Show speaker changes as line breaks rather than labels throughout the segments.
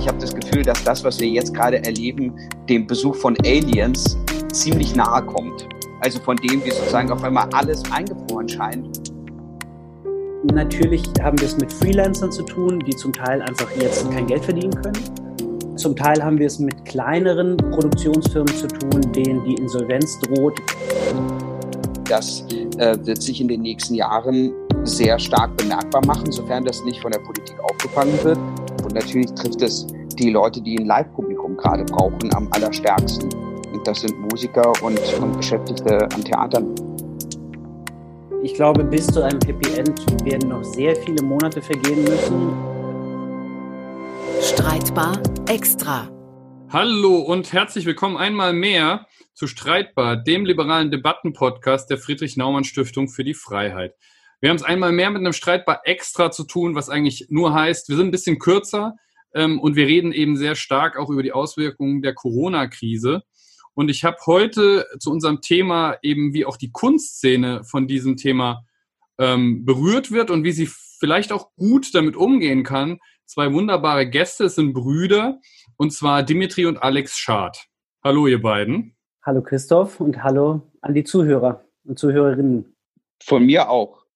Ich habe das Gefühl, dass das, was wir jetzt gerade erleben, dem Besuch von Aliens ziemlich nahe kommt. Also von dem, wie sozusagen auf einmal alles eingefroren scheint.
Natürlich haben wir es mit Freelancern zu tun, die zum Teil einfach jetzt kein Geld verdienen können. Zum Teil haben wir es mit kleineren Produktionsfirmen zu tun, denen die Insolvenz droht.
Das äh, wird sich in den nächsten Jahren sehr stark bemerkbar machen, sofern das nicht von der Politik aufgefangen wird. Und natürlich trifft es die Leute, die ein Live-Publikum gerade brauchen, am allerstärksten. Und das sind Musiker und, und Beschäftigte an Theatern.
Ich glaube, bis zu einem Happy End werden noch sehr viele Monate vergehen müssen.
Streitbar extra.
Hallo und herzlich willkommen einmal mehr zu Streitbar, dem liberalen Debattenpodcast der Friedrich-Naumann-Stiftung für die Freiheit. Wir haben es einmal mehr mit einem Streitbar extra zu tun, was eigentlich nur heißt, wir sind ein bisschen kürzer ähm, und wir reden eben sehr stark auch über die Auswirkungen der Corona-Krise. Und ich habe heute zu unserem Thema eben, wie auch die Kunstszene von diesem Thema ähm, berührt wird und wie sie vielleicht auch gut damit umgehen kann, zwei wunderbare Gäste, es sind Brüder, und zwar Dimitri und Alex Schad. Hallo, ihr beiden.
Hallo Christoph und hallo an die Zuhörer und Zuhörerinnen.
Von mir auch.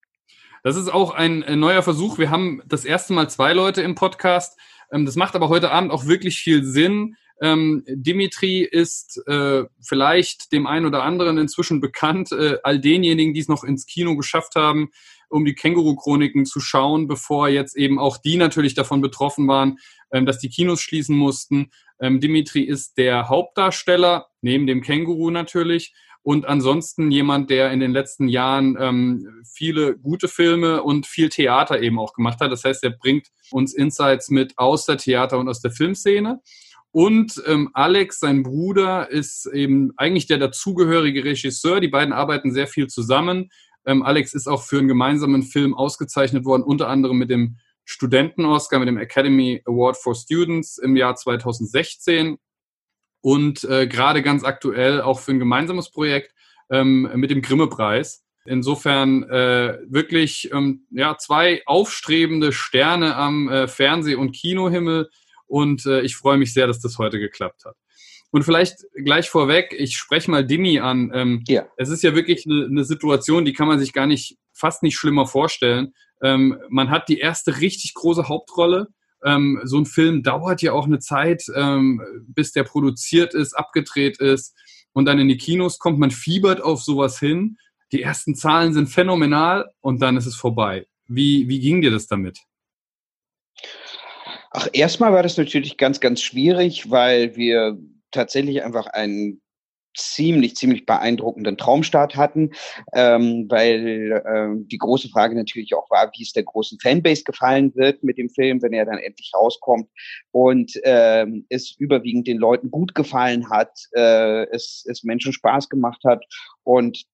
Das ist auch ein, ein neuer Versuch. Wir haben das erste Mal zwei Leute im Podcast. Ähm, das macht aber heute Abend auch wirklich viel Sinn. Ähm, Dimitri ist äh, vielleicht dem einen oder anderen inzwischen bekannt, äh, all denjenigen, die es noch ins Kino geschafft haben, um die Känguru-Chroniken zu schauen, bevor jetzt eben auch die natürlich davon betroffen waren, ähm, dass die Kinos schließen mussten. Dimitri ist der Hauptdarsteller, neben dem Känguru natürlich. Und ansonsten jemand, der in den letzten Jahren ähm, viele gute Filme und viel Theater eben auch gemacht hat. Das heißt, er bringt uns Insights mit aus der Theater- und aus der Filmszene. Und ähm, Alex, sein Bruder, ist eben eigentlich der dazugehörige Regisseur. Die beiden arbeiten sehr viel zusammen. Ähm, Alex ist auch für einen gemeinsamen Film ausgezeichnet worden, unter anderem mit dem Studenten-Oscar mit dem Academy Award for Students im Jahr 2016 und äh, gerade ganz aktuell auch für ein gemeinsames Projekt ähm, mit dem Grimme-Preis. Insofern äh, wirklich ähm, ja, zwei aufstrebende Sterne am äh, Fernseh- und Kinohimmel und äh, ich freue mich sehr, dass das heute geklappt hat. Und vielleicht gleich vorweg, ich spreche mal Dimi an. Ähm, ja. Es ist ja wirklich eine, eine Situation, die kann man sich gar nicht, fast nicht schlimmer vorstellen. Ähm, man hat die erste richtig große Hauptrolle. Ähm, so ein Film dauert ja auch eine Zeit, ähm, bis der produziert ist, abgedreht ist und dann in die Kinos kommt. Man fiebert auf sowas hin. Die ersten Zahlen sind phänomenal und dann ist es vorbei. Wie, wie ging dir das damit?
Ach, erstmal war das natürlich ganz, ganz schwierig, weil wir tatsächlich einfach einen ziemlich, ziemlich beeindruckenden Traumstart hatten, ähm, weil ähm, die große Frage natürlich auch war, wie es der großen Fanbase gefallen wird mit dem Film, wenn er dann endlich rauskommt. Und ähm, es überwiegend den Leuten gut gefallen hat, äh, es, es Menschen Spaß gemacht hat und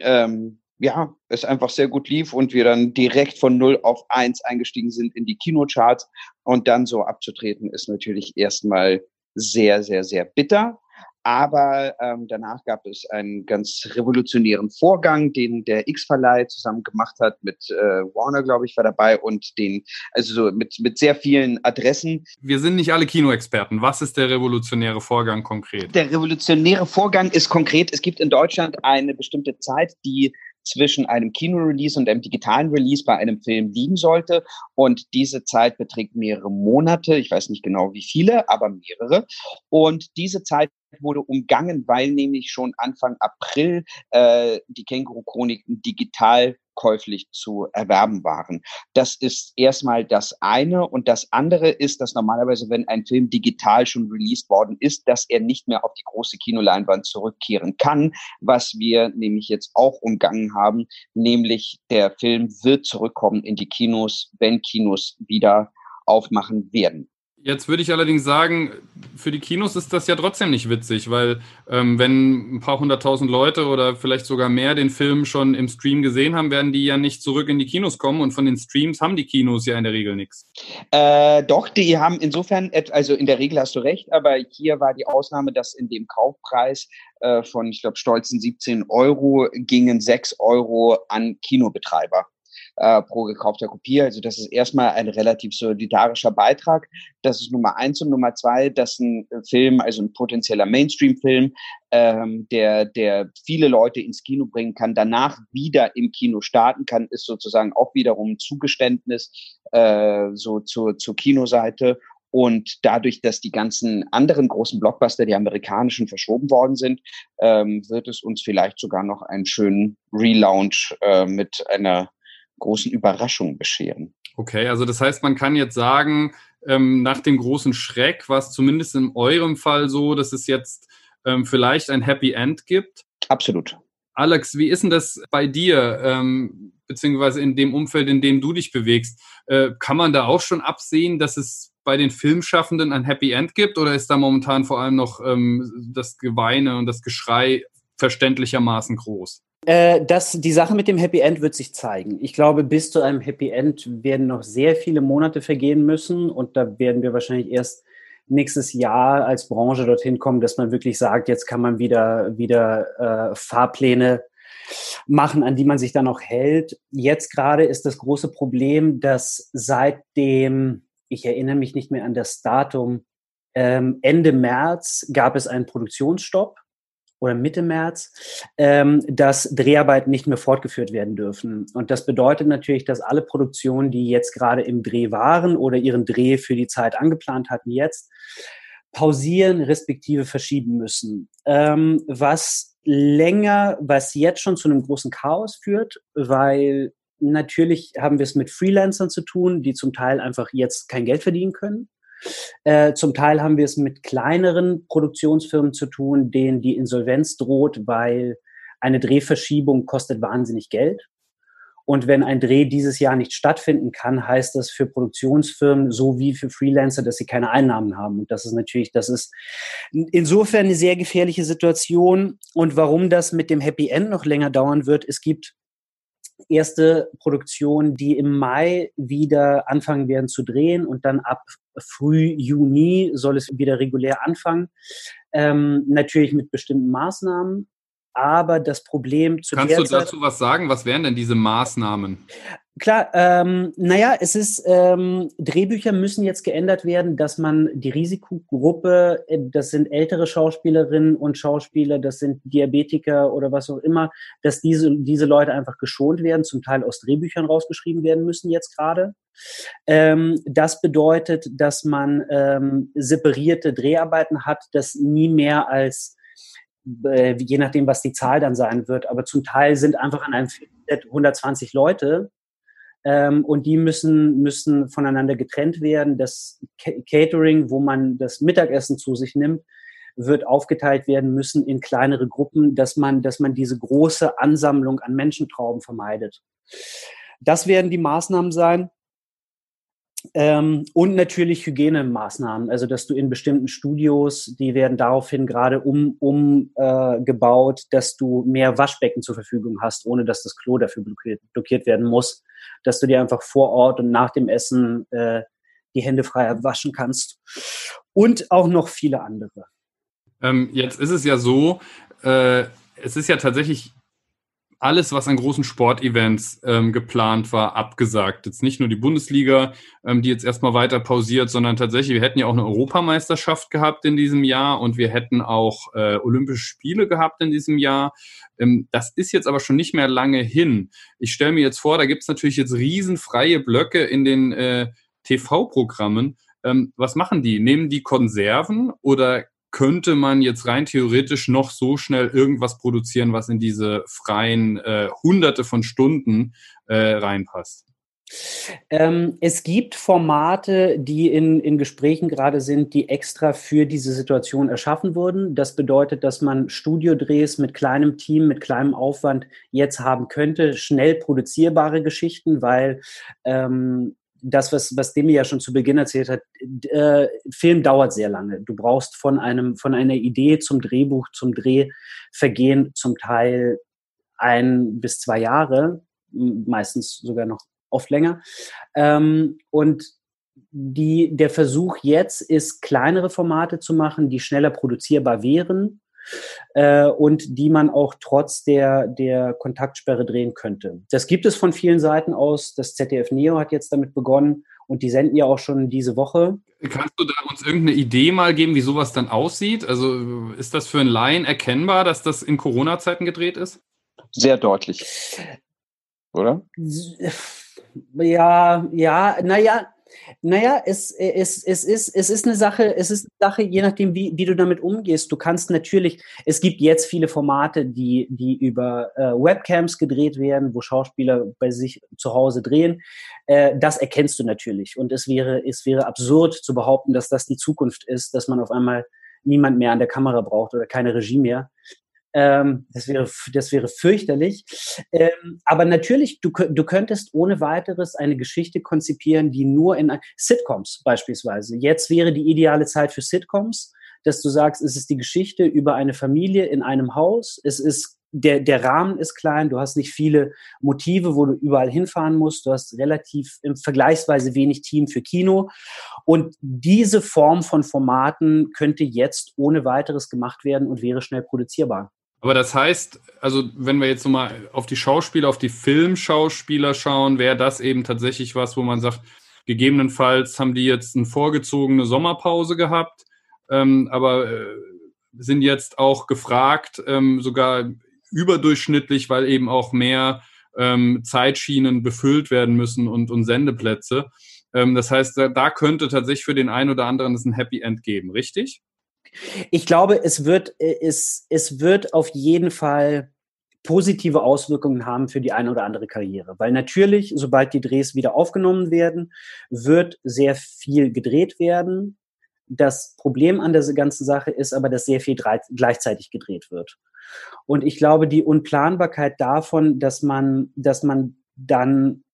ähm, ja, es einfach sehr gut lief und wir dann direkt von 0 auf 1 eingestiegen sind in die Kinocharts. Und dann so abzutreten ist natürlich erstmal sehr, sehr, sehr bitter. Aber ähm, danach gab es einen ganz revolutionären Vorgang, den der X-Verleih zusammen gemacht hat mit äh, Warner, glaube ich, war dabei und den, also so mit, mit sehr vielen Adressen.
Wir sind nicht alle Kinoexperten. Was ist der revolutionäre Vorgang konkret?
Der revolutionäre Vorgang ist konkret, es gibt in Deutschland eine bestimmte Zeit, die zwischen einem Kino-Release und einem digitalen Release bei einem Film liegen sollte. Und diese Zeit beträgt mehrere Monate. Ich weiß nicht genau wie viele, aber mehrere. Und diese Zeit wurde umgangen, weil nämlich schon Anfang April äh, die Känguru-Chroniken digital käuflich zu erwerben waren. Das ist erstmal das eine. Und das andere ist, dass normalerweise, wenn ein Film digital schon released worden ist, dass er nicht mehr auf die große Kinoleinwand zurückkehren kann, was wir nämlich jetzt auch umgangen haben, nämlich der Film wird zurückkommen in die Kinos, wenn Kinos wieder aufmachen werden.
Jetzt würde ich allerdings sagen, für die Kinos ist das ja trotzdem nicht witzig, weil ähm, wenn ein paar hunderttausend Leute oder vielleicht sogar mehr den Film schon im Stream gesehen haben, werden die ja nicht zurück in die Kinos kommen und von den Streams haben die Kinos ja in der Regel nichts.
Äh, doch, die haben insofern, also in der Regel hast du recht, aber hier war die Ausnahme, dass in dem Kaufpreis äh, von, ich glaube, stolzen 17 Euro gingen 6 Euro an Kinobetreiber. Äh, pro gekaufter Kopie. Also das ist erstmal ein relativ solidarischer Beitrag. Das ist Nummer eins und Nummer zwei, dass ein Film, also ein potenzieller Mainstream-Film, ähm, der, der viele Leute ins Kino bringen kann, danach wieder im Kino starten kann, ist sozusagen auch wiederum ein Zugeständnis äh, so zur, zur Kinoseite. Und dadurch, dass die ganzen anderen großen Blockbuster, die amerikanischen, verschoben worden sind, ähm, wird es uns vielleicht sogar noch einen schönen Relaunch äh, mit einer großen Überraschung bescheren.
Okay, also das heißt, man kann jetzt sagen, ähm, nach dem großen Schreck war es zumindest in eurem Fall so, dass es jetzt ähm, vielleicht ein Happy End gibt.
Absolut.
Alex, wie ist denn das bei dir, ähm, beziehungsweise in dem Umfeld, in dem du dich bewegst? Äh, kann man da auch schon absehen, dass es bei den Filmschaffenden ein Happy End gibt oder ist da momentan vor allem noch ähm, das Geweine und das Geschrei verständlichermaßen groß?
Äh, das, die Sache mit dem Happy End wird sich zeigen. Ich glaube, bis zu einem Happy End werden noch sehr viele Monate vergehen müssen und da werden wir wahrscheinlich erst nächstes Jahr als Branche dorthin kommen, dass man wirklich sagt, jetzt kann man wieder, wieder äh, Fahrpläne machen, an die man sich dann noch hält. Jetzt gerade ist das große Problem, dass seit dem, ich erinnere mich nicht mehr an das Datum, ähm, Ende März gab es einen Produktionsstopp oder Mitte März, ähm, dass Dreharbeiten nicht mehr fortgeführt werden dürfen. Und das bedeutet natürlich, dass alle Produktionen, die jetzt gerade im Dreh waren oder ihren Dreh für die Zeit angeplant hatten, jetzt pausieren respektive verschieben müssen. Ähm, was länger, was jetzt schon zu einem großen Chaos führt, weil natürlich haben wir es mit Freelancern zu tun, die zum Teil einfach jetzt kein Geld verdienen können. Äh, zum Teil haben wir es mit kleineren Produktionsfirmen zu tun, denen die Insolvenz droht, weil eine Drehverschiebung kostet wahnsinnig Geld. Und wenn ein Dreh dieses Jahr nicht stattfinden kann, heißt das für Produktionsfirmen sowie für Freelancer, dass sie keine Einnahmen haben. Und das ist natürlich, das ist insofern eine sehr gefährliche Situation. Und warum das mit dem Happy End noch länger dauern wird, es gibt erste Produktionen, die im Mai wieder anfangen werden zu drehen und dann ab früh Juni soll es wieder regulär anfangen. Ähm, natürlich mit bestimmten Maßnahmen. Aber das Problem
zu Kannst du dazu was sagen? Was wären denn diese Maßnahmen?
Klar, ähm, naja, es ist, ähm, Drehbücher müssen jetzt geändert werden, dass man die Risikogruppe, äh, das sind ältere Schauspielerinnen und Schauspieler, das sind Diabetiker oder was auch immer, dass diese, diese Leute einfach geschont werden, zum Teil aus Drehbüchern rausgeschrieben werden müssen jetzt gerade. Ähm, das bedeutet, dass man ähm, separierte Dreharbeiten hat, das nie mehr als äh, je nachdem, was die Zahl dann sein wird. Aber zum Teil sind einfach an einem Filmset 120 Leute ähm, und die müssen, müssen voneinander getrennt werden. Das Catering, wo man das Mittagessen zu sich nimmt, wird aufgeteilt werden müssen in kleinere Gruppen, dass man, dass man diese große Ansammlung an Menschentrauben vermeidet. Das werden die Maßnahmen sein. Ähm, und natürlich Hygienemaßnahmen, also dass du in bestimmten Studios, die werden daraufhin gerade umgebaut, um, äh, dass du mehr Waschbecken zur Verfügung hast, ohne dass das Klo dafür blockiert, blockiert werden muss dass du dir einfach vor Ort und nach dem Essen äh, die Hände frei waschen kannst. Und auch noch viele andere.
Ähm, jetzt ist es ja so, äh, es ist ja tatsächlich alles, was an großen Sportevents ähm, geplant war, abgesagt. Jetzt nicht nur die Bundesliga, ähm, die jetzt erstmal weiter pausiert, sondern tatsächlich, wir hätten ja auch eine Europameisterschaft gehabt in diesem Jahr und wir hätten auch äh, Olympische Spiele gehabt in diesem Jahr. Ähm, das ist jetzt aber schon nicht mehr lange hin. Ich stelle mir jetzt vor, da gibt es natürlich jetzt riesenfreie Blöcke in den äh, TV-Programmen. Ähm, was machen die? Nehmen die Konserven oder könnte man jetzt rein theoretisch noch so schnell irgendwas produzieren, was in diese freien äh, Hunderte von Stunden äh, reinpasst?
Ähm, es gibt Formate, die in, in Gesprächen gerade sind, die extra für diese Situation erschaffen wurden. Das bedeutet, dass man Studiodrehs mit kleinem Team, mit kleinem Aufwand jetzt haben könnte, schnell produzierbare Geschichten, weil ähm, das, was, was Demi ja schon zu Beginn erzählt hat, äh, Film dauert sehr lange. Du brauchst von einem, von einer Idee zum Drehbuch, zum Dreh vergehen zum Teil ein bis zwei Jahre, meistens sogar noch oft länger. Ähm, und die, der Versuch jetzt ist, kleinere Formate zu machen, die schneller produzierbar wären, äh, und die man auch trotz der, der Kontaktsperre drehen könnte. Das gibt es von vielen Seiten aus. Das ZDF Neo hat jetzt damit begonnen und die senden ja auch schon diese Woche.
Kannst du da uns irgendeine Idee mal geben, wie sowas dann aussieht? Also ist das für einen Laien erkennbar, dass das in Corona-Zeiten gedreht ist?
Sehr deutlich. Oder?
Ja, ja, naja, naja, es, es, es, ist, es ist eine Sache, es ist eine Sache, je nachdem, wie, wie du damit umgehst. Du kannst natürlich, es gibt jetzt viele Formate, die, die über äh, Webcams gedreht werden, wo Schauspieler bei sich zu Hause drehen. Äh, das erkennst du natürlich. Und es wäre, es wäre absurd zu behaupten, dass das die Zukunft ist, dass man auf einmal niemand mehr an der Kamera braucht oder keine Regie mehr. Ähm, das, wäre, das wäre fürchterlich. Ähm, aber natürlich, du, du könntest ohne weiteres eine Geschichte konzipieren, die nur in Sitcoms beispielsweise. Jetzt wäre die ideale Zeit für Sitcoms, dass du sagst, es ist die Geschichte über eine Familie in einem Haus. Es ist der, der Rahmen ist klein, du hast nicht viele Motive, wo du überall hinfahren musst, du hast relativ im vergleichsweise wenig Team für Kino. Und diese Form von Formaten könnte jetzt ohne weiteres gemacht werden und wäre schnell produzierbar.
Aber das heißt, also wenn wir jetzt nochmal auf die Schauspieler, auf die Filmschauspieler schauen, wäre das eben tatsächlich was, wo man sagt, gegebenenfalls haben die jetzt eine vorgezogene Sommerpause gehabt, ähm, aber äh, sind jetzt auch gefragt, ähm, sogar überdurchschnittlich, weil eben auch mehr ähm, Zeitschienen befüllt werden müssen und, und Sendeplätze. Ähm, das heißt, da, da könnte tatsächlich für den einen oder anderen es ein Happy End geben, richtig?
Ich glaube, es wird, äh, es, es wird auf jeden Fall positive Auswirkungen haben für die eine oder andere Karriere. Weil natürlich, sobald die Drehs wieder aufgenommen werden, wird sehr viel gedreht werden. Das Problem an der ganzen Sache ist aber, dass sehr viel gleichzeitig gedreht wird. Und ich glaube, die Unplanbarkeit davon, dass man, dass man dann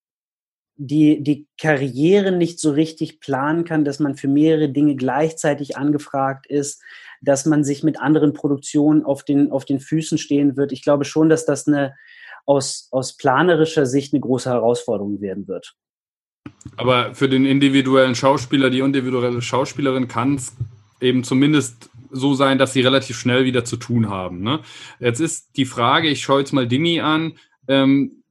die, die Karriere nicht so richtig planen kann, dass man für mehrere Dinge gleichzeitig angefragt ist, dass man sich mit anderen Produktionen auf den, auf den Füßen stehen wird. Ich glaube schon, dass das eine aus, aus planerischer Sicht eine große Herausforderung werden wird.
Aber für den individuellen Schauspieler, die individuelle Schauspielerin kann es eben zumindest so sein, dass sie relativ schnell wieder zu tun haben. Ne? Jetzt ist die Frage, ich schaue jetzt mal Dimi an, ähm,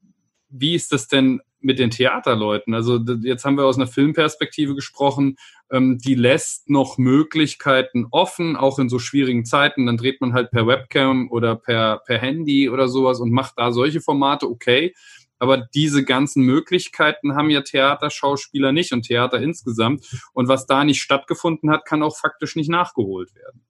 wie ist das denn mit den Theaterleuten? Also jetzt haben wir aus einer Filmperspektive gesprochen, ähm, die lässt noch Möglichkeiten offen, auch in so schwierigen Zeiten. Dann dreht man halt per Webcam oder per, per Handy oder sowas und macht da solche Formate, okay. Aber diese ganzen Möglichkeiten haben ja Theaterschauspieler nicht und Theater insgesamt. Und was da nicht stattgefunden hat, kann auch faktisch nicht nachgeholt werden.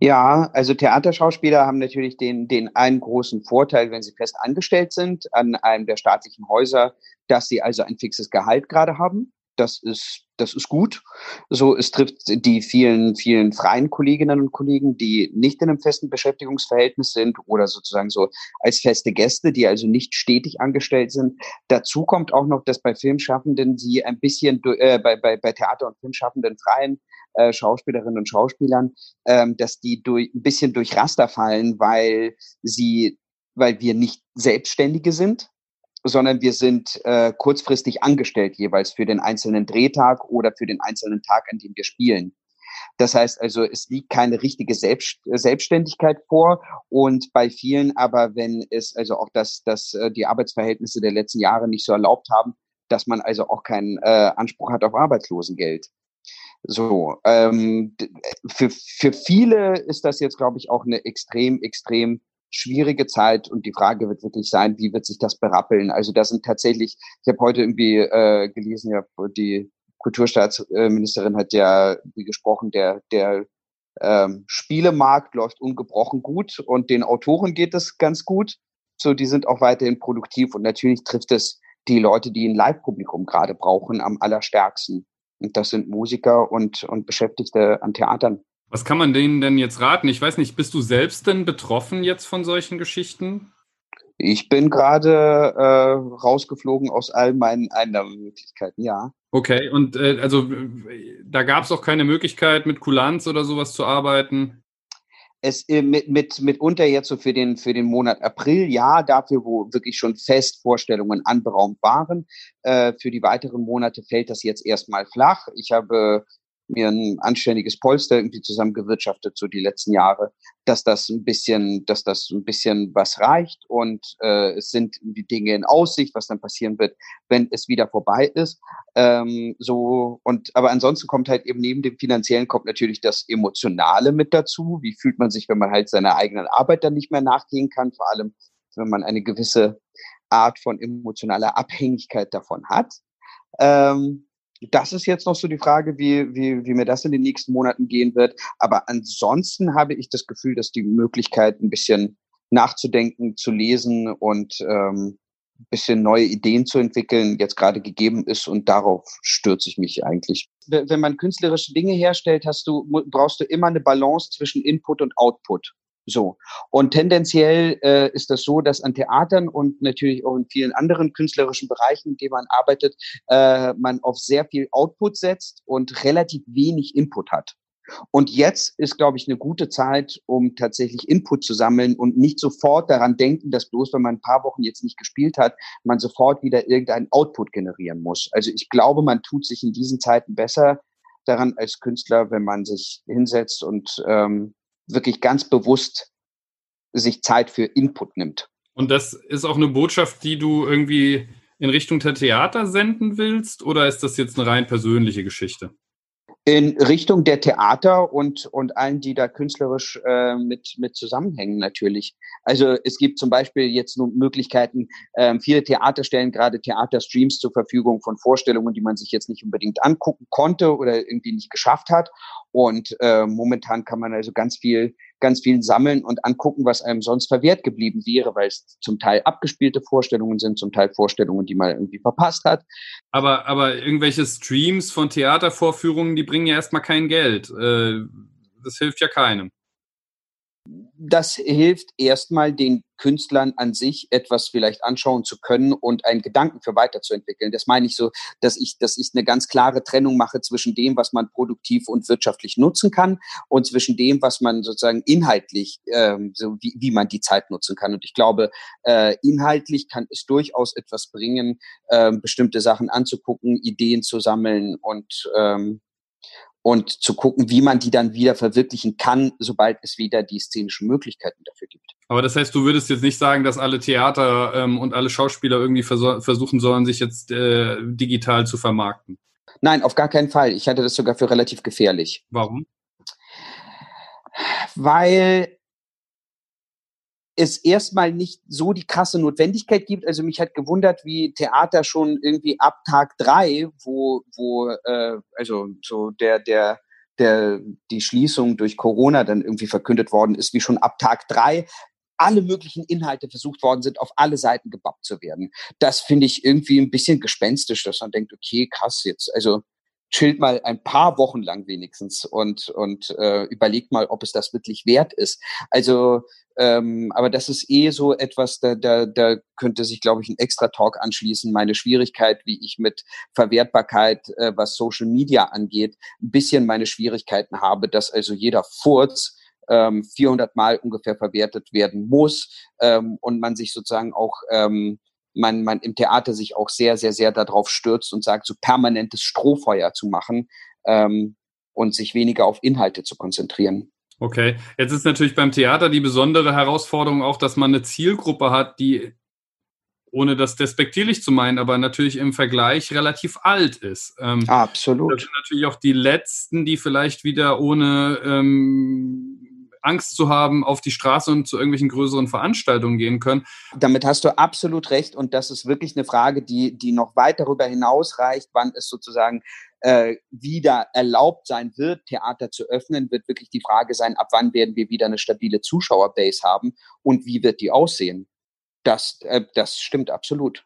Ja, also Theaterschauspieler haben natürlich den, den einen großen Vorteil, wenn sie fest angestellt sind an einem der staatlichen Häuser, dass sie also ein fixes Gehalt gerade haben. Das ist, das ist gut. So, es trifft die vielen, vielen freien Kolleginnen und Kollegen, die nicht in einem festen Beschäftigungsverhältnis sind oder sozusagen so als feste Gäste, die also nicht stetig angestellt sind. Dazu kommt auch noch, dass bei Filmschaffenden sie ein bisschen, äh, bei, bei, bei Theater- und Filmschaffenden freien äh, Schauspielerinnen und Schauspielern, ähm, dass die durch, ein bisschen durch Raster fallen, weil sie, weil wir nicht Selbstständige sind, sondern wir sind äh, kurzfristig angestellt jeweils für den einzelnen Drehtag oder für den einzelnen Tag, an dem wir spielen. Das heißt also, es liegt keine richtige Selbst Selbstständigkeit vor und bei vielen aber, wenn es also auch das, das äh, die Arbeitsverhältnisse der letzten Jahre nicht so erlaubt haben, dass man also auch keinen äh, Anspruch hat auf Arbeitslosengeld. So, ähm, für, für viele ist das jetzt, glaube ich, auch eine extrem, extrem schwierige Zeit und die Frage wird wirklich sein, wie wird sich das berappeln? Also da sind tatsächlich, ich habe heute irgendwie äh, gelesen, ja, die Kulturstaatsministerin hat ja wie gesprochen, der, der ähm, Spielemarkt läuft ungebrochen gut und den Autoren geht es ganz gut. So, die sind auch weiterhin produktiv und natürlich trifft es die Leute, die ein Live-Publikum gerade brauchen, am allerstärksten. Und das sind Musiker und, und Beschäftigte an Theatern.
Was kann man denen denn jetzt raten? Ich weiß nicht, bist du selbst denn betroffen jetzt von solchen Geschichten?
Ich bin gerade äh, rausgeflogen aus all meinen Einnahmemöglichkeiten, ja.
Okay, und äh, also da gab es auch keine Möglichkeit, mit Kulanz oder sowas zu arbeiten?
Es äh, mit, mit, mitunter jetzt so für den, für den Monat April, ja, dafür, wo wirklich schon fest Vorstellungen anberaumt waren. Äh, für die weiteren Monate fällt das jetzt erstmal flach. Ich habe mir ein anständiges Polster irgendwie zusammengewirtschaftet so die letzten Jahre, dass das ein bisschen, dass das ein bisschen was reicht und äh, es sind die Dinge in Aussicht, was dann passieren wird, wenn es wieder vorbei ist. Ähm, so und aber ansonsten kommt halt eben neben dem finanziellen kommt natürlich das Emotionale mit dazu. Wie fühlt man sich, wenn man halt seiner eigenen Arbeit dann nicht mehr nachgehen kann, vor allem wenn man eine gewisse Art von emotionaler Abhängigkeit davon hat. Ähm, das ist jetzt noch so die Frage, wie, wie, wie mir das in den nächsten Monaten gehen wird. Aber ansonsten habe ich das Gefühl, dass die Möglichkeit, ein bisschen nachzudenken, zu lesen und ähm, ein bisschen neue Ideen zu entwickeln, jetzt gerade gegeben ist und darauf stürze ich mich eigentlich. Wenn man künstlerische Dinge herstellt, hast du, brauchst du immer eine Balance zwischen Input und Output. So. Und tendenziell äh, ist das so, dass an Theatern und natürlich auch in vielen anderen künstlerischen Bereichen, in denen man arbeitet, äh, man auf sehr viel Output setzt und relativ wenig Input hat. Und jetzt ist, glaube ich, eine gute Zeit, um tatsächlich Input zu sammeln und nicht sofort daran denken, dass bloß, wenn man ein paar Wochen jetzt nicht gespielt hat, man sofort wieder irgendeinen Output generieren muss. Also ich glaube, man tut sich in diesen Zeiten besser daran als Künstler, wenn man sich hinsetzt und ähm, wirklich ganz bewusst sich Zeit für Input nimmt.
Und das ist auch eine Botschaft, die du irgendwie in Richtung der Theater senden willst, oder ist das jetzt eine rein persönliche Geschichte?
in Richtung der Theater und, und allen, die da künstlerisch äh, mit, mit zusammenhängen natürlich. Also es gibt zum Beispiel jetzt nur Möglichkeiten, ähm, viele Theater stellen gerade Theaterstreams zur Verfügung von Vorstellungen, die man sich jetzt nicht unbedingt angucken konnte oder irgendwie nicht geschafft hat. Und äh, momentan kann man also ganz viel ganz viel sammeln und angucken, was einem sonst verwehrt geblieben wäre, weil es zum Teil abgespielte Vorstellungen sind, zum Teil Vorstellungen, die man irgendwie verpasst hat.
Aber, aber irgendwelche Streams von Theatervorführungen, die bringen ja erstmal kein Geld. Äh, das hilft ja keinem
das hilft erstmal den Künstlern an sich etwas vielleicht anschauen zu können und einen Gedanken für weiterzuentwickeln. Das meine ich so, dass ich, dass ich eine ganz klare Trennung mache zwischen dem, was man produktiv und wirtschaftlich nutzen kann und zwischen dem, was man sozusagen inhaltlich, ähm, so wie, wie man die Zeit nutzen kann. Und ich glaube, äh, inhaltlich kann es durchaus etwas bringen, äh, bestimmte Sachen anzugucken, Ideen zu sammeln und ähm, und zu gucken, wie man die dann wieder verwirklichen kann, sobald es wieder die szenischen Möglichkeiten dafür gibt.
Aber das heißt, du würdest jetzt nicht sagen, dass alle Theater ähm, und alle Schauspieler irgendwie vers versuchen sollen, sich jetzt äh, digital zu vermarkten?
Nein, auf gar keinen Fall. Ich halte das sogar für relativ gefährlich.
Warum?
Weil es erstmal nicht so die krasse Notwendigkeit gibt. Also mich hat gewundert, wie Theater schon irgendwie ab Tag drei, wo, wo äh, also so der, der, der, die Schließung durch Corona dann irgendwie verkündet worden ist, wie schon ab Tag drei alle möglichen Inhalte versucht worden sind, auf alle Seiten gebappt zu werden. Das finde ich irgendwie ein bisschen gespenstisch, dass man denkt, okay, krass jetzt, also chillt mal ein paar Wochen lang wenigstens und, und äh, überlegt mal, ob es das wirklich wert ist. Also, ähm, aber das ist eh so etwas, da, da, da könnte sich, glaube ich, ein extra Talk anschließen. Meine Schwierigkeit, wie ich mit Verwertbarkeit, äh, was Social Media angeht, ein bisschen meine Schwierigkeiten habe, dass also jeder Furz ähm, 400 Mal ungefähr verwertet werden muss ähm, und man sich sozusagen auch ähm, man, man im Theater sich auch sehr, sehr, sehr darauf stürzt und sagt, so permanentes Strohfeuer zu machen ähm, und sich weniger auf Inhalte zu konzentrieren.
Okay, jetzt ist natürlich beim Theater die besondere Herausforderung auch, dass man eine Zielgruppe hat, die, ohne das despektierlich zu meinen, aber natürlich im Vergleich relativ alt ist.
Ähm, Absolut.
Das sind natürlich auch die Letzten, die vielleicht wieder ohne ähm, Angst zu haben, auf die Straße und zu irgendwelchen größeren Veranstaltungen gehen können.
Damit hast du absolut recht und das ist wirklich eine Frage, die, die noch weit darüber hinaus reicht, wann es sozusagen äh, wieder erlaubt sein wird, Theater zu öffnen, wird wirklich die Frage sein, ab wann werden wir wieder eine stabile Zuschauerbase haben und wie wird die aussehen. Das, äh, das stimmt absolut.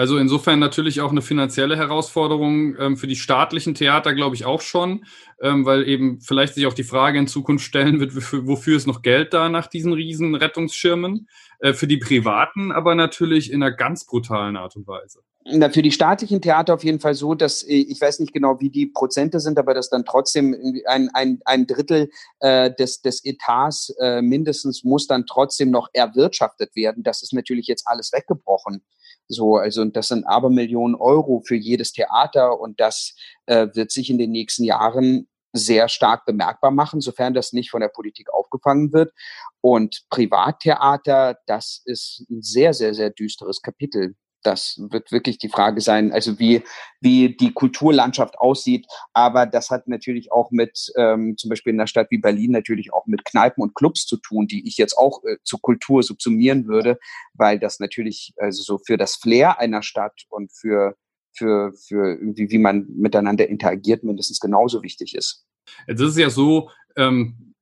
Also insofern natürlich auch eine finanzielle Herausforderung ähm, für die staatlichen Theater, glaube ich, auch schon, ähm, weil eben vielleicht sich auch die Frage in Zukunft stellen wird, wofür, ist noch Geld da nach diesen riesen Rettungsschirmen? Äh, für die Privaten aber natürlich in einer ganz brutalen Art und Weise.
Na, für die staatlichen Theater auf jeden Fall so, dass äh, ich weiß nicht genau, wie die Prozente sind, aber dass dann trotzdem ein, ein, ein Drittel äh, des, des Etats äh, mindestens muss dann trotzdem noch erwirtschaftet werden. Das ist natürlich jetzt alles weggebrochen. So, also das sind aber Millionen Euro für jedes Theater und das äh, wird sich in den nächsten Jahren sehr stark bemerkbar machen, sofern das nicht von der Politik aufgefangen wird. Und Privattheater, das ist ein sehr, sehr, sehr düsteres Kapitel das wird wirklich die Frage sein, also wie, wie die Kulturlandschaft aussieht. Aber das hat natürlich auch mit, ähm, zum Beispiel in einer Stadt wie Berlin, natürlich auch mit Kneipen und Clubs zu tun, die ich jetzt auch äh, zur Kultur subsumieren würde, weil das natürlich also so für das Flair einer Stadt und für, für, für irgendwie, wie man miteinander interagiert, mindestens genauso wichtig ist.
Jetzt ist es ja so, ähm,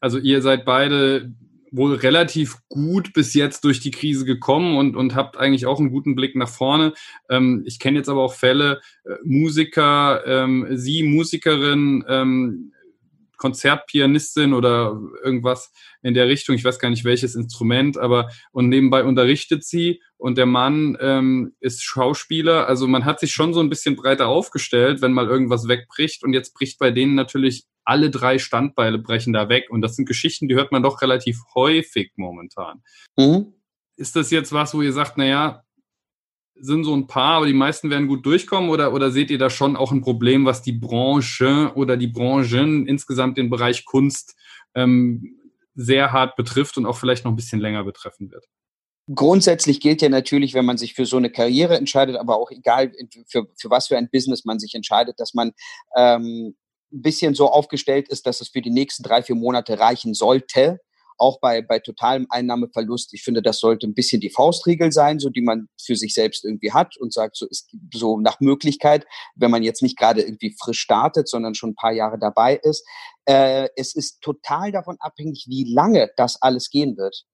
also ihr seid beide wohl relativ gut bis jetzt durch die Krise gekommen und, und habt eigentlich auch einen guten Blick nach vorne. Ähm, ich kenne jetzt aber auch Fälle, äh, Musiker, ähm, Sie Musikerin, ähm, Konzertpianistin oder irgendwas in der Richtung, ich weiß gar nicht welches Instrument, aber und nebenbei unterrichtet sie und der Mann ähm, ist Schauspieler. Also man hat sich schon so ein bisschen breiter aufgestellt, wenn mal irgendwas wegbricht und jetzt bricht bei denen natürlich alle drei Standbeile brechen da weg und das sind Geschichten, die hört man doch relativ häufig momentan. Mhm. Ist das jetzt was, wo ihr sagt, naja, sind so ein paar, aber die meisten werden gut durchkommen oder, oder seht ihr da schon auch ein Problem, was die Branche oder die Branchen insgesamt den Bereich Kunst ähm, sehr hart betrifft und auch vielleicht noch ein bisschen länger betreffen wird?
Grundsätzlich gilt ja natürlich, wenn man sich für so eine Karriere entscheidet, aber auch egal, für, für was für ein Business man sich entscheidet, dass man ähm, ein bisschen so aufgestellt ist, dass es für die nächsten drei, vier Monate reichen sollte auch bei, bei totalem Einnahmeverlust. Ich finde, das sollte ein bisschen die Faustregel sein, so die man für sich selbst irgendwie hat und sagt, so ist so nach Möglichkeit, wenn man jetzt nicht gerade irgendwie frisch startet, sondern schon ein paar Jahre dabei ist. Äh, es ist total davon abhängig, wie lange das alles gehen wird.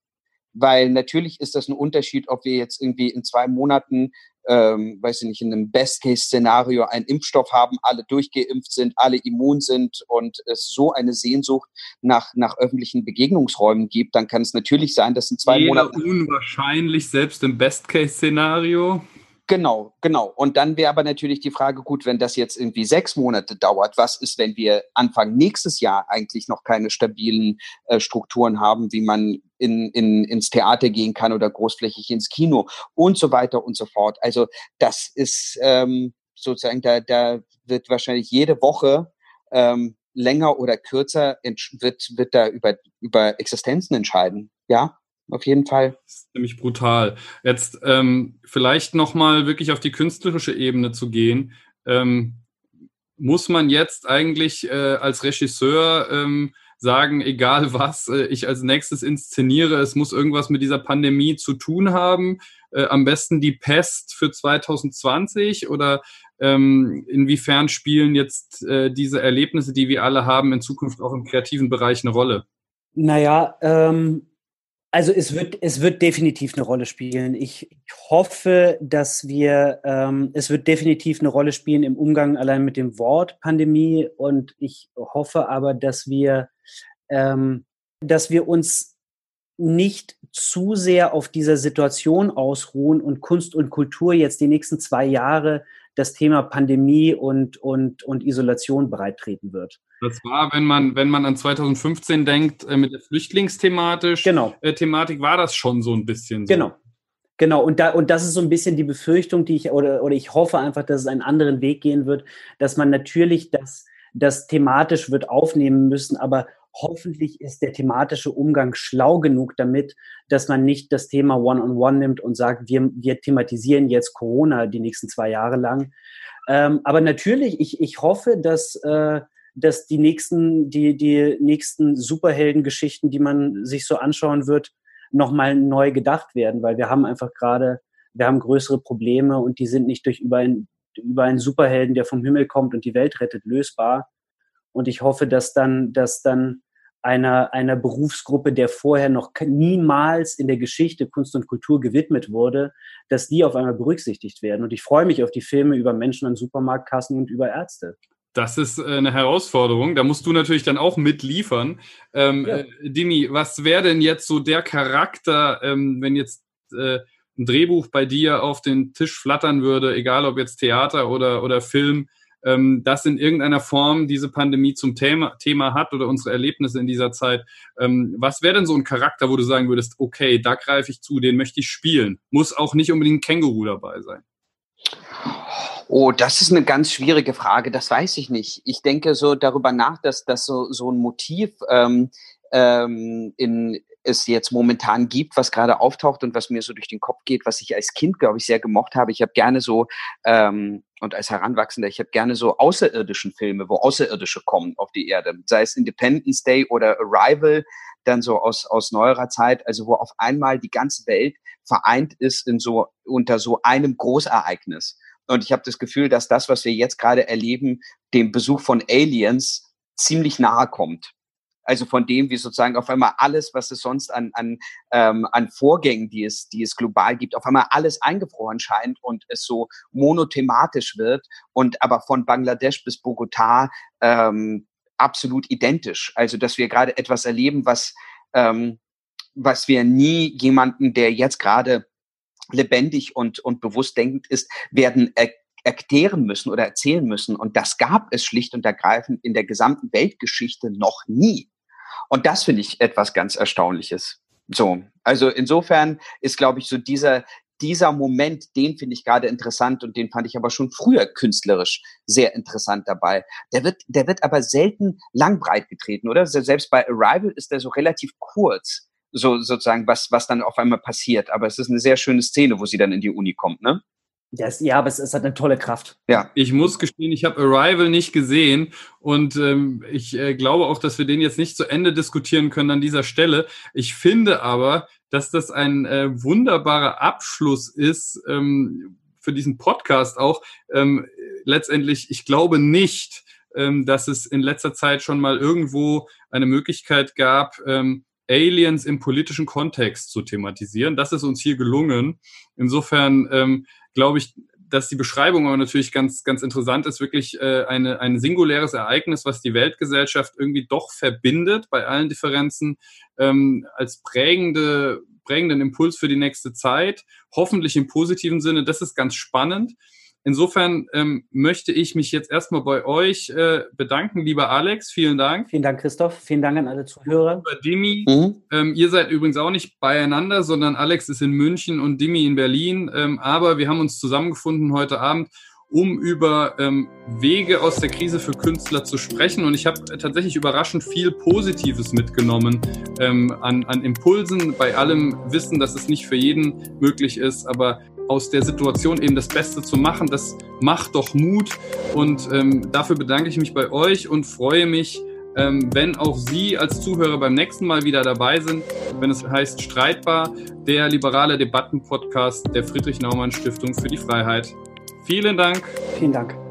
Weil natürlich ist das ein Unterschied, ob wir jetzt irgendwie in zwei Monaten ähm, weiß ich nicht, in einem Best-Case-Szenario einen Impfstoff haben, alle durchgeimpft sind, alle immun sind und es so eine Sehnsucht nach, nach öffentlichen Begegnungsräumen gibt, dann kann es natürlich sein, dass in zwei
Eher
Monaten.
unwahrscheinlich, selbst im Best-Case-Szenario.
Genau, genau. Und dann wäre aber natürlich die Frage, gut, wenn das jetzt irgendwie sechs Monate dauert, was ist, wenn wir Anfang nächstes Jahr eigentlich noch keine stabilen äh, Strukturen haben, wie man in, in, ins Theater gehen kann oder großflächig ins Kino und so weiter und so fort. Also das ist ähm, sozusagen, da, da wird wahrscheinlich jede Woche ähm, länger oder kürzer wird, wird da über, über Existenzen entscheiden. Ja, auf jeden Fall.
Das ist nämlich brutal. Jetzt ähm, vielleicht nochmal wirklich auf die künstlerische Ebene zu gehen. Ähm, muss man jetzt eigentlich äh, als Regisseur ähm, sagen, egal was äh, ich als nächstes inszeniere, es muss irgendwas mit dieser Pandemie zu tun haben? Äh, am besten die Pest für 2020 oder ähm, inwiefern spielen jetzt äh, diese Erlebnisse, die wir alle haben, in Zukunft auch im kreativen Bereich eine Rolle?
Naja, ähm, also es wird, es wird definitiv eine Rolle spielen. Ich, hoffe, dass wir, ähm, es wird definitiv eine Rolle spielen im Umgang allein mit dem Wort Pandemie. Und ich hoffe aber, dass wir, ähm, dass wir uns nicht zu sehr auf dieser Situation ausruhen und Kunst und Kultur jetzt die nächsten zwei Jahre das Thema Pandemie und, und, und Isolation bereittreten wird.
Das war, wenn man, wenn man an 2015 denkt, äh, mit der Flüchtlingsthematik,
genau.
äh, Thematik war das schon so ein bisschen
so. Genau. Genau, und, da, und das ist so ein bisschen die Befürchtung, die ich, oder, oder ich hoffe einfach, dass es einen anderen Weg gehen wird, dass man natürlich das, das thematisch wird aufnehmen müssen, aber hoffentlich ist der thematische Umgang schlau genug damit, dass man nicht das Thema One-on-One -on -one nimmt und sagt, wir, wir thematisieren jetzt Corona die nächsten zwei Jahre lang. Ähm, aber natürlich, ich, ich hoffe, dass, äh, dass die nächsten, die, die nächsten Superheldengeschichten, die man sich so anschauen wird, nochmal neu gedacht werden, weil wir haben einfach gerade, wir haben größere Probleme und die sind nicht durch über, ein, über einen Superhelden, der vom Himmel kommt und die Welt rettet, lösbar. Und ich hoffe, dass dann, dass dann einer, einer Berufsgruppe, der vorher noch niemals in der Geschichte Kunst und Kultur gewidmet wurde, dass die auf einmal berücksichtigt werden. Und ich freue mich auf die Filme über Menschen an Supermarktkassen und über Ärzte.
Das ist äh, eine Herausforderung. Da musst du natürlich dann auch mitliefern. Ähm, ja. äh, Dimi, was wäre denn jetzt so der Charakter, ähm, wenn jetzt äh, ein Drehbuch bei dir auf den Tisch flattern würde, egal ob jetzt Theater oder, oder Film, ähm, das in irgendeiner Form diese Pandemie zum Thema, Thema hat oder unsere Erlebnisse in dieser Zeit. Ähm, was wäre denn so ein Charakter, wo du sagen würdest, okay, da greife ich zu, den möchte ich spielen? Muss auch nicht unbedingt ein Känguru dabei sein.
Oh, das ist eine ganz schwierige Frage. Das weiß ich nicht. Ich denke so darüber nach, dass das so, so ein Motiv ähm, ähm, in, es jetzt momentan gibt, was gerade auftaucht und was mir so durch den Kopf geht, was ich als Kind, glaube ich, sehr gemocht habe. Ich habe gerne so, ähm, und als Heranwachsender, ich habe gerne so außerirdischen Filme, wo Außerirdische kommen auf die Erde. Sei es Independence Day oder Arrival, dann so aus, aus neuerer Zeit, also wo auf einmal die ganze Welt vereint ist in so, unter so einem Großereignis. Und ich habe das Gefühl, dass das, was wir jetzt gerade erleben, dem Besuch von Aliens ziemlich nahe kommt. Also von dem, wie sozusagen auf einmal alles, was es sonst an, an, ähm, an Vorgängen, die es, die es global gibt, auf einmal alles eingefroren scheint und es so monothematisch wird und aber von Bangladesch bis Bogotá ähm, absolut identisch. Also dass wir gerade etwas erleben, was, ähm, was wir nie jemanden, der jetzt gerade lebendig und, und bewusst denkend ist, werden er erklären müssen oder erzählen müssen. Und das gab es schlicht und ergreifend in der gesamten Weltgeschichte noch nie. Und das finde ich etwas ganz Erstaunliches. So, also insofern ist, glaube ich, so dieser, dieser Moment, den finde ich gerade interessant und den fand ich aber schon früher künstlerisch sehr interessant dabei. Der wird, der wird aber selten langbreit getreten, oder? Selbst bei Arrival ist der so relativ kurz, so sozusagen, was, was dann auf einmal passiert. Aber es ist eine sehr schöne Szene, wo sie dann in die Uni kommt, ne?
Das, ja, aber es, es, hat eine tolle Kraft.
Ja. Ich muss gestehen, ich habe Arrival nicht gesehen und ähm, ich äh, glaube auch, dass wir den jetzt nicht zu Ende diskutieren können an dieser Stelle. Ich finde aber, dass das ein äh, wunderbarer Abschluss ist ähm, für diesen Podcast auch. Ähm, letztendlich, ich glaube nicht, ähm, dass es in letzter Zeit schon mal irgendwo eine Möglichkeit gab, ähm, Aliens im politischen Kontext zu thematisieren. Das ist uns hier gelungen. Insofern ähm, glaube ich, dass die Beschreibung aber natürlich ganz, ganz interessant ist, wirklich äh, eine, ein singuläres Ereignis, was die Weltgesellschaft irgendwie doch verbindet bei allen Differenzen, ähm, als prägende, prägenden Impuls für die nächste Zeit, hoffentlich im positiven Sinne. Das ist ganz spannend. Insofern ähm, möchte ich mich jetzt erstmal bei euch äh, bedanken, lieber Alex. Vielen Dank.
Vielen Dank, Christoph. Vielen Dank an alle Zuhörer.
Lieber Dimi, mhm. ähm, ihr seid übrigens auch nicht beieinander, sondern Alex ist in München und Dimi in Berlin. Ähm, aber wir haben uns zusammengefunden heute Abend, um über ähm, Wege aus der Krise für Künstler zu sprechen. Und ich habe tatsächlich überraschend viel Positives mitgenommen ähm, an, an Impulsen, bei allem Wissen, dass es nicht für jeden möglich ist. Aber aus der Situation eben das Beste zu machen. Das macht doch Mut und ähm, dafür bedanke ich mich bei euch und freue mich, ähm, wenn auch Sie als Zuhörer beim nächsten Mal wieder dabei sind, wenn es heißt Streitbar, der liberale Debattenpodcast der Friedrich Naumann Stiftung für die Freiheit. Vielen Dank.
Vielen Dank.